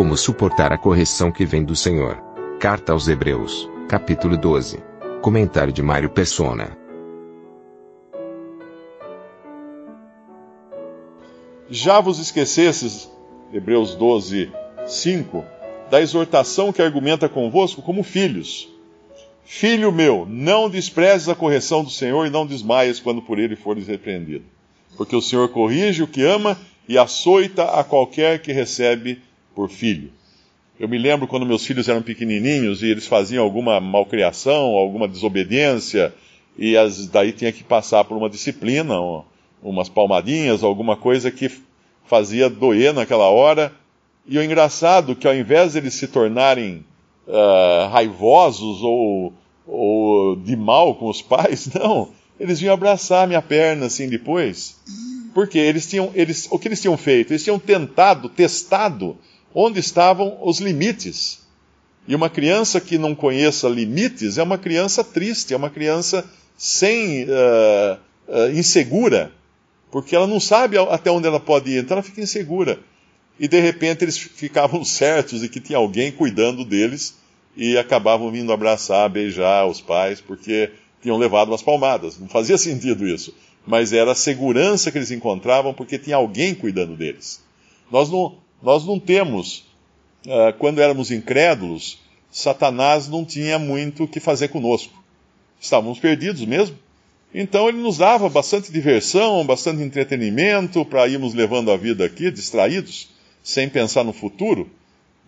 Como suportar a correção que vem do Senhor. Carta aos Hebreus, capítulo 12. Comentário de Mário Persona. Já vos esquecesses, Hebreus 12, 5, da exortação que argumenta convosco como filhos. Filho meu, não desprezes a correção do Senhor e não desmaies quando por ele fores repreendido. Porque o Senhor corrige o que ama e açoita a qualquer que recebe por filho. Eu me lembro quando meus filhos eram pequenininhos e eles faziam alguma malcriação, alguma desobediência, e as, daí tinha que passar por uma disciplina, umas palmadinhas, alguma coisa que fazia doer naquela hora. E o engraçado é que ao invés de eles se tornarem uh, raivosos ou, ou de mal com os pais, não, eles vinham abraçar minha perna assim depois. Porque eles tinham, eles, o que eles tinham feito? Eles tinham tentado, testado onde estavam os limites. E uma criança que não conheça limites é uma criança triste, é uma criança sem uh, uh, insegura, porque ela não sabe até onde ela pode ir, então ela fica insegura. E de repente eles ficavam certos de que tinha alguém cuidando deles e acabavam vindo abraçar, beijar os pais, porque tinham levado umas palmadas. Não fazia sentido isso, mas era a segurança que eles encontravam porque tinha alguém cuidando deles. Nós não, nós não temos, uh, quando éramos incrédulos, Satanás não tinha muito o que fazer conosco. Estávamos perdidos mesmo. Então ele nos dava bastante diversão, bastante entretenimento para irmos levando a vida aqui, distraídos, sem pensar no futuro.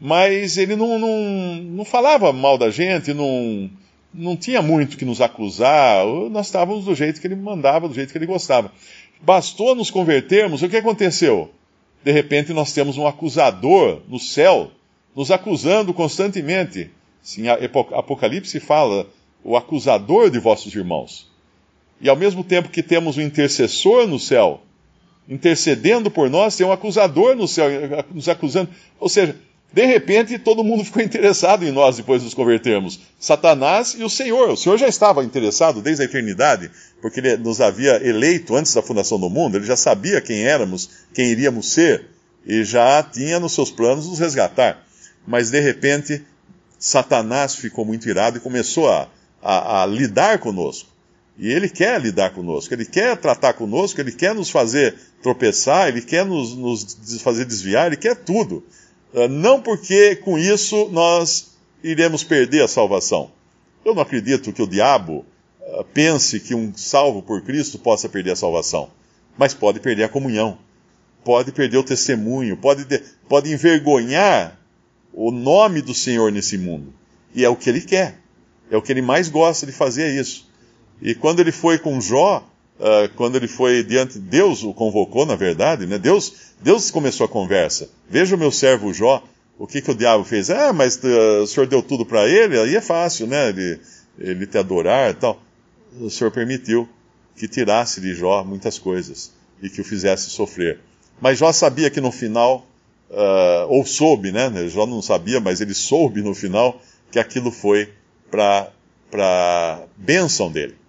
Mas ele não, não, não falava mal da gente, não, não tinha muito que nos acusar. Nós estávamos do jeito que ele mandava, do jeito que ele gostava. Bastou nos convertermos, o que aconteceu? De repente nós temos um acusador no céu nos acusando constantemente. Sim, Apocalipse fala o acusador de vossos irmãos. E ao mesmo tempo que temos um intercessor no céu, intercedendo por nós, tem um acusador no céu nos acusando. Ou seja, de repente, todo mundo ficou interessado em nós depois de nos convertermos. Satanás e o Senhor. O Senhor já estava interessado desde a eternidade, porque ele nos havia eleito antes da fundação do mundo, ele já sabia quem éramos, quem iríamos ser, e já tinha nos seus planos nos resgatar. Mas de repente, Satanás ficou muito irado e começou a, a, a lidar conosco. E ele quer lidar conosco, ele quer tratar conosco, ele quer nos fazer tropeçar, ele quer nos, nos fazer desviar, ele quer tudo. Ah, não porque com isso nós iremos perder a salvação. Eu não acredito que o diabo ah, pense que um salvo por Cristo possa perder a salvação, mas pode perder a comunhão, pode perder o testemunho, pode, pode envergonhar o nome do Senhor nesse mundo. E é o que ele quer, é o que ele mais gosta de fazer é isso. E quando ele foi com Jó, uh, quando ele foi diante de Deus, o convocou, na verdade, né? Deus, Deus começou a conversa. Veja o meu servo Jó, o que, que o diabo fez? Ah, mas uh, o senhor deu tudo para ele, aí é fácil, né? Ele, ele te adorar e tal. O senhor permitiu que tirasse de Jó muitas coisas e que o fizesse sofrer. Mas Jó sabia que no final, uh, ou soube, né? Jó não sabia, mas ele soube no final que aquilo foi para bênção dele.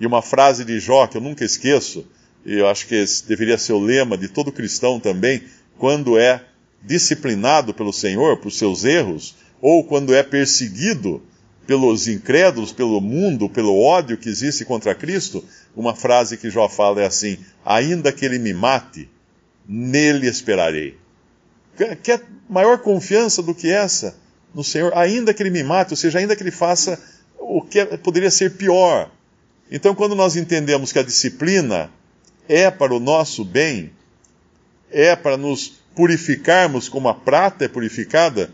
E uma frase de Jó que eu nunca esqueço, e eu acho que esse deveria ser o lema de todo cristão também, quando é disciplinado pelo Senhor por seus erros, ou quando é perseguido pelos incrédulos, pelo mundo, pelo ódio que existe contra Cristo, uma frase que Jó fala é assim: ainda que ele me mate, nele esperarei. Quer maior confiança do que essa no Senhor? Ainda que ele me mate, ou seja, ainda que ele faça o que poderia ser pior, então, quando nós entendemos que a disciplina é para o nosso bem, é para nos purificarmos como a prata é purificada,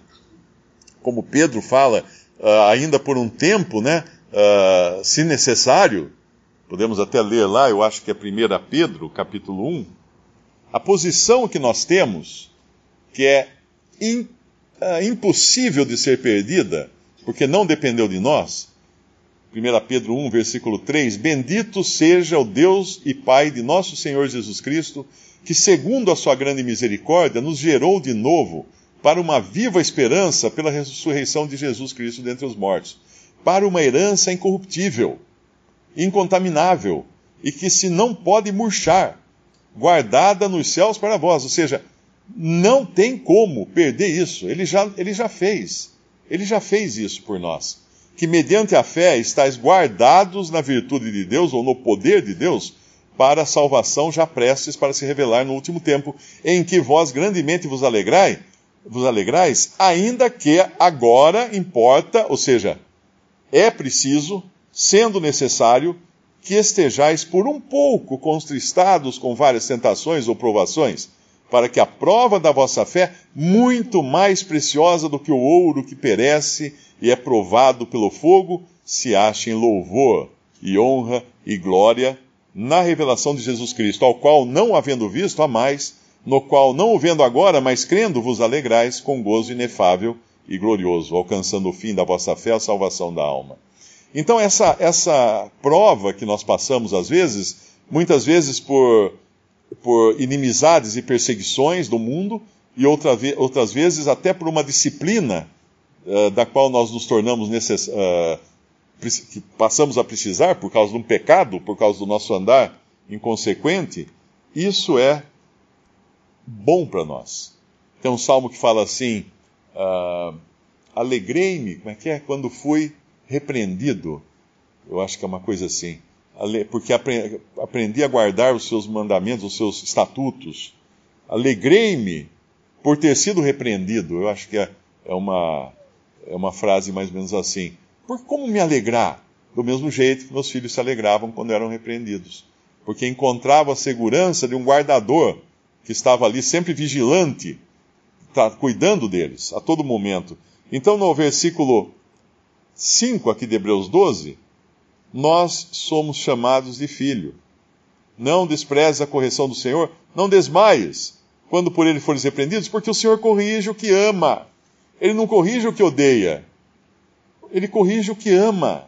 como Pedro fala, uh, ainda por um tempo, né, uh, se necessário, podemos até ler lá, eu acho que é 1 Pedro, capítulo 1, a posição que nós temos, que é uh, impossível de ser perdida, porque não dependeu de nós. 1 Pedro 1, versículo 3: Bendito seja o Deus e Pai de nosso Senhor Jesus Cristo, que, segundo a sua grande misericórdia, nos gerou de novo para uma viva esperança pela ressurreição de Jesus Cristo dentre os mortos, para uma herança incorruptível, incontaminável e que se não pode murchar, guardada nos céus para vós. Ou seja, não tem como perder isso. Ele já, ele já fez. Ele já fez isso por nós. Que mediante a fé estáis guardados na virtude de Deus ou no poder de Deus para a salvação já prestes para se revelar no último tempo, em que vós grandemente vos alegrai, vos alegrais, ainda que agora importa, ou seja, é preciso, sendo necessário, que estejais por um pouco contristados com várias tentações ou provações, para que a prova da vossa fé, muito mais preciosa do que o ouro que perece e é provado pelo fogo, se ache em louvor e honra e glória na revelação de Jesus Cristo, ao qual, não havendo visto, a mais, no qual, não o vendo agora, mas crendo, vos alegrais com gozo inefável e glorioso, alcançando o fim da vossa fé, a salvação da alma. Então, essa, essa prova que nós passamos às vezes, muitas vezes por por inimizades e perseguições do mundo, e outra ve outras vezes até por uma disciplina uh, da qual nós nos tornamos necess uh, que passamos a precisar por causa de um pecado, por causa do nosso andar inconsequente, isso é bom para nós. Tem um salmo que fala assim: uh, Alegrei-me, como é que é? Quando fui repreendido. Eu acho que é uma coisa assim porque aprendi a guardar os seus mandamentos, os seus estatutos. Alegrei-me por ter sido repreendido. Eu acho que é, é, uma, é uma frase mais ou menos assim. Por como me alegrar? Do mesmo jeito que meus filhos se alegravam quando eram repreendidos. Porque encontrava a segurança de um guardador que estava ali sempre vigilante, tá, cuidando deles a todo momento. Então, no versículo 5 aqui de Hebreus 12, nós somos chamados de filho. Não desprezes a correção do Senhor, não desmaies quando por ele fores repreendidos, porque o Senhor corrige o que ama. Ele não corrige o que odeia. Ele corrige o que ama.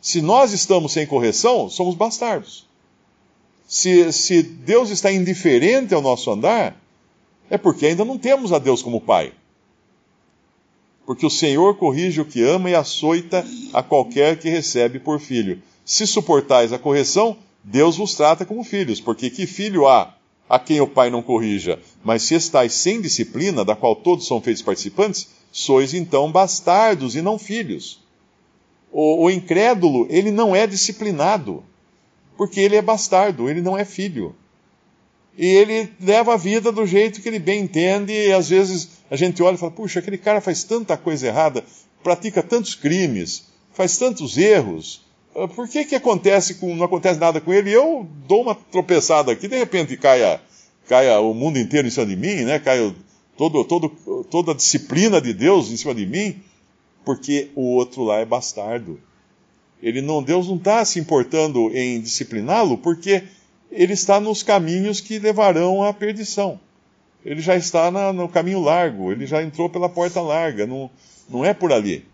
Se nós estamos sem correção, somos bastardos. Se, se Deus está indiferente ao nosso andar, é porque ainda não temos a Deus como Pai porque o Senhor corrige o que ama e açoita a qualquer que recebe por filho. Se suportais a correção, Deus vos trata como filhos, porque que filho há a quem o pai não corrija? Mas se estáis sem disciplina, da qual todos são feitos participantes, sois então bastardos e não filhos. O, o incrédulo, ele não é disciplinado, porque ele é bastardo, ele não é filho. E ele leva a vida do jeito que ele bem entende, e às vezes a gente olha e fala: puxa, aquele cara faz tanta coisa errada, pratica tantos crimes, faz tantos erros. Ah, por que, que acontece com, não acontece nada com ele? Eu dou uma tropeçada aqui, de repente caia, caia o mundo inteiro em cima de mim, né? Caia todo, todo, toda a disciplina de Deus em cima de mim, porque o outro lá é bastardo. Ele não, Deus não está se importando em discipliná-lo, porque ele está nos caminhos que levarão à perdição ele já está na, no caminho largo, ele já entrou pela porta larga, não, não é por ali.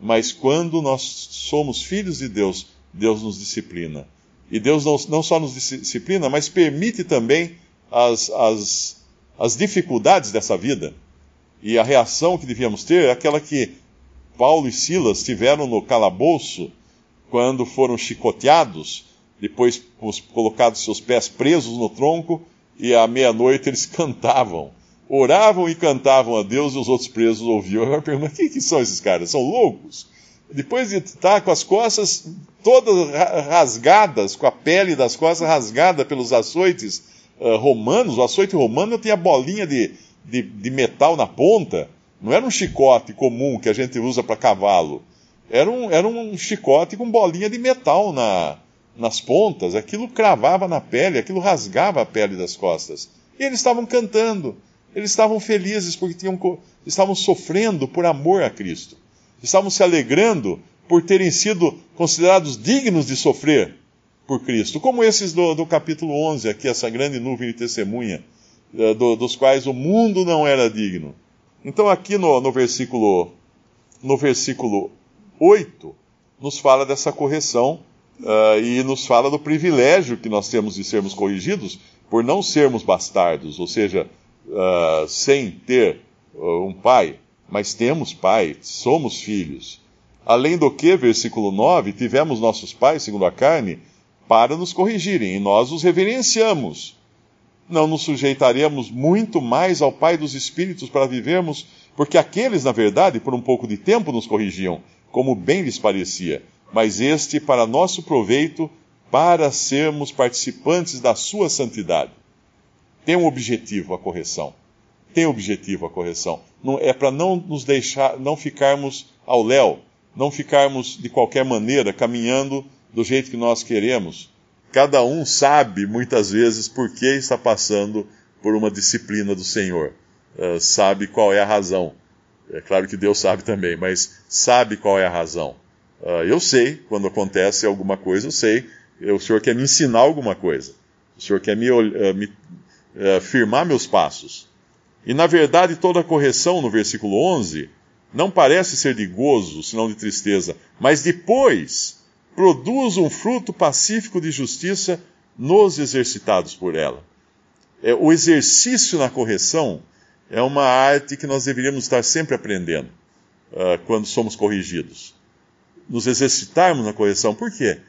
Mas quando nós somos filhos de Deus, Deus nos disciplina. E Deus não, não só nos disciplina, mas permite também as, as, as dificuldades dessa vida. E a reação que devíamos ter é aquela que Paulo e Silas tiveram no calabouço quando foram chicoteados, depois colocados seus pés presos no tronco e à meia-noite eles cantavam. Oravam e cantavam a Deus e os outros presos ouviam. Eu pergunto, quem que são esses caras? São loucos? Depois de estar com as costas todas rasgadas, com a pele das costas rasgada pelos açoites uh, romanos, o açoite romano tinha bolinha de, de, de metal na ponta. Não era um chicote comum que a gente usa para cavalo. Era um, era um chicote com bolinha de metal na, nas pontas, aquilo cravava na pele, aquilo rasgava a pele das costas. E eles estavam cantando, eles estavam felizes porque tinham, estavam sofrendo por amor a Cristo. Estavam se alegrando por terem sido considerados dignos de sofrer por Cristo, como esses do, do capítulo 11, aqui, essa grande nuvem de testemunha, uh, do, dos quais o mundo não era digno. Então, aqui no, no, versículo, no versículo 8, nos fala dessa correção uh, e nos fala do privilégio que nós temos de sermos corrigidos por não sermos bastardos, ou seja, uh, sem ter um pai, mas temos pai, somos filhos. Além do que, versículo 9, tivemos nossos pais, segundo a carne, para nos corrigirem, e nós os reverenciamos. Não nos sujeitaremos muito mais ao Pai dos Espíritos para vivermos, porque aqueles, na verdade, por um pouco de tempo nos corrigiam, como bem lhes parecia, mas este para nosso proveito, para sermos participantes da sua santidade. Tem um objetivo a correção. Tem um objetivo a correção. Não, é para não nos deixar, não ficarmos ao léu, não ficarmos de qualquer maneira caminhando do jeito que nós queremos. Cada um sabe, muitas vezes, por que está passando por uma disciplina do Senhor. Uh, sabe qual é a razão. É claro que Deus sabe também, mas sabe qual é a razão. Uh, eu sei, quando acontece alguma coisa, eu sei. O Senhor quer me ensinar alguma coisa. O Senhor quer me, uh, me firmar meus passos. E, na verdade, toda a correção no versículo 11 não parece ser de gozo, senão de tristeza, mas depois produz um fruto pacífico de justiça nos exercitados por ela. É, o exercício na correção é uma arte que nós deveríamos estar sempre aprendendo uh, quando somos corrigidos. Nos exercitarmos na correção. Por quê?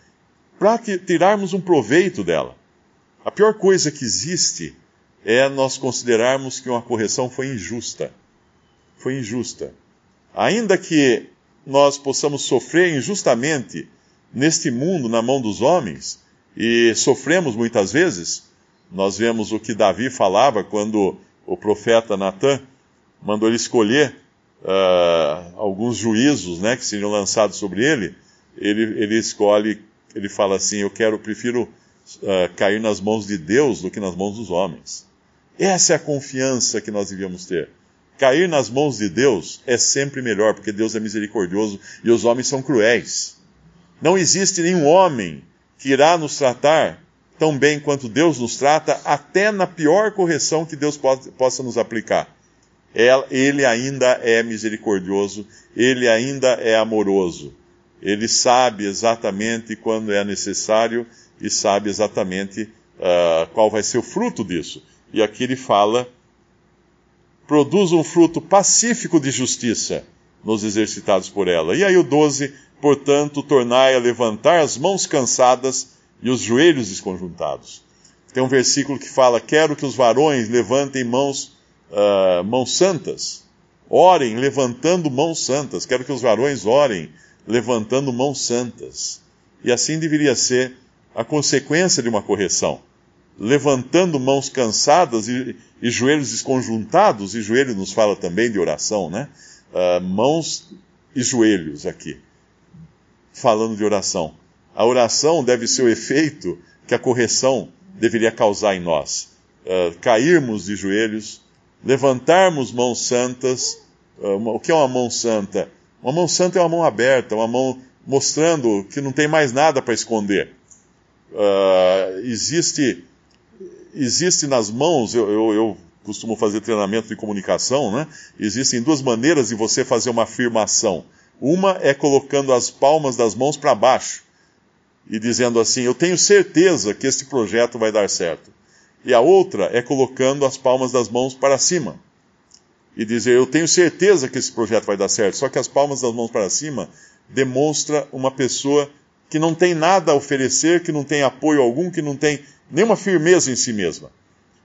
Para tirarmos um proveito dela. A pior coisa que existe é nós considerarmos que uma correção foi injusta. Foi injusta. Ainda que nós possamos sofrer injustamente neste mundo na mão dos homens, e sofremos muitas vezes. Nós vemos o que Davi falava quando o profeta Natan mandou ele escolher uh, alguns juízos né, que seriam lançados sobre ele. ele. Ele escolhe, ele fala assim: Eu quero, prefiro uh, cair nas mãos de Deus do que nas mãos dos homens. Essa é a confiança que nós devíamos ter. Cair nas mãos de Deus é sempre melhor, porque Deus é misericordioso e os homens são cruéis. Não existe nenhum homem que irá nos tratar tão bem quanto Deus nos trata, até na pior correção que Deus possa nos aplicar. Ele ainda é misericordioso, ele ainda é amoroso. Ele sabe exatamente quando é necessário e sabe exatamente uh, qual vai ser o fruto disso. E aqui ele fala: produz um fruto pacífico de justiça nos exercitados por ela. E aí o 12 Portanto, tornai a levantar as mãos cansadas e os joelhos desconjuntados. Tem um versículo que fala: Quero que os varões levantem mãos, uh, mãos santas. Orem levantando mãos santas. Quero que os varões orem levantando mãos santas. E assim deveria ser a consequência de uma correção. Levantando mãos cansadas e, e joelhos desconjuntados, e joelho nos fala também de oração, né? Uh, mãos e joelhos aqui falando de oração. A oração deve ser o efeito que a correção deveria causar em nós. Uh, cairmos de joelhos, levantarmos mãos santas. Uh, o que é uma mão santa? Uma mão santa é uma mão aberta, uma mão mostrando que não tem mais nada para esconder. Uh, existe, existe nas mãos, eu, eu, eu, costumo fazer treinamento de comunicação, né? Existem duas maneiras de você fazer uma afirmação. Uma é colocando as palmas das mãos para baixo e dizendo assim: Eu tenho certeza que este projeto vai dar certo. E a outra é colocando as palmas das mãos para cima e dizer: Eu tenho certeza que esse projeto vai dar certo. Só que as palmas das mãos para cima demonstra uma pessoa que não tem nada a oferecer, que não tem apoio algum, que não tem nenhuma firmeza em si mesma.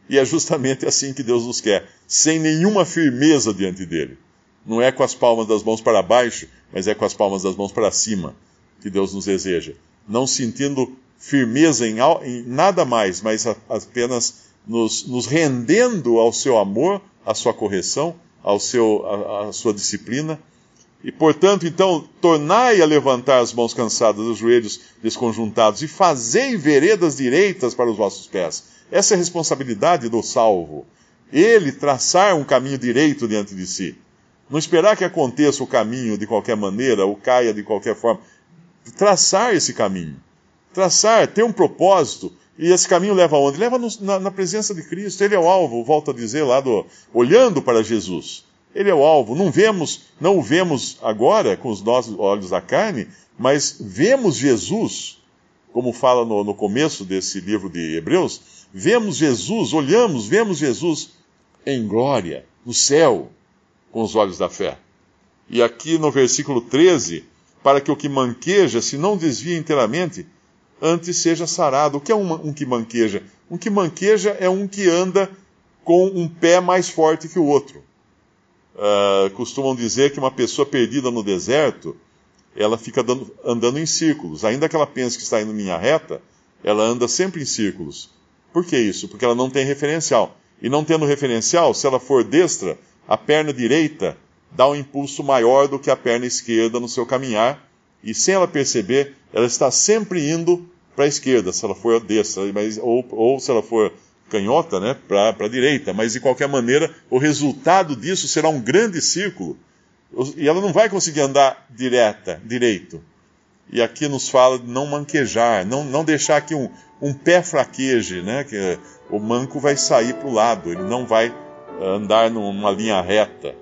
E é justamente assim que Deus nos quer, sem nenhuma firmeza diante dele. Não é com as palmas das mãos para baixo, mas é com as palmas das mãos para cima que Deus nos deseja. Não sentindo firmeza em, em nada mais, mas apenas nos, nos, rendendo ao seu amor, à sua correção, ao seu, à, à sua disciplina. E, portanto, então, tornai a levantar as mãos cansadas, os joelhos desconjuntados, e fazei veredas direitas para os vossos pés. Essa é a responsabilidade do salvo. Ele traçar um caminho direito diante de si. Não esperar que aconteça o caminho de qualquer maneira, ou caia de qualquer forma. Traçar esse caminho. Traçar, ter um propósito. E esse caminho leva aonde? Leva no, na, na, presença de Cristo. Ele é o alvo, volto a dizer lá do olhando para Jesus. Ele é o alvo. Não vemos, não o vemos agora com os nossos olhos da carne, mas vemos Jesus, como fala no, no começo desse livro de Hebreus, vemos Jesus, olhamos, vemos Jesus em glória, no céu, com os olhos da fé. E aqui no versículo 13, para que o que manqueja se não desvie inteiramente, antes seja sarado. O que é um, um que manqueja? Um que manqueja é um que anda com um pé mais forte que o outro. Uh, costumam dizer que uma pessoa perdida no deserto, ela fica dando, andando em círculos. Ainda que ela pense que está indo em linha reta, ela anda sempre em círculos. Por que isso? Porque ela não tem referencial. E não tendo referencial, se ela for destra, a perna direita dá um impulso maior do que a perna esquerda no seu caminhar, e sem ela perceber, ela está sempre indo para a esquerda, se ela for destra, mas, ou, ou se ela for canhota, né, para a direita. Mas de qualquer maneira, o resultado disso será um grande círculo, e ela não vai conseguir andar direta, direito. E aqui nos fala de não manquejar, não, não deixar que um, um pé fraqueje, né, que o manco vai sair para o lado, ele não vai andar numa linha reta.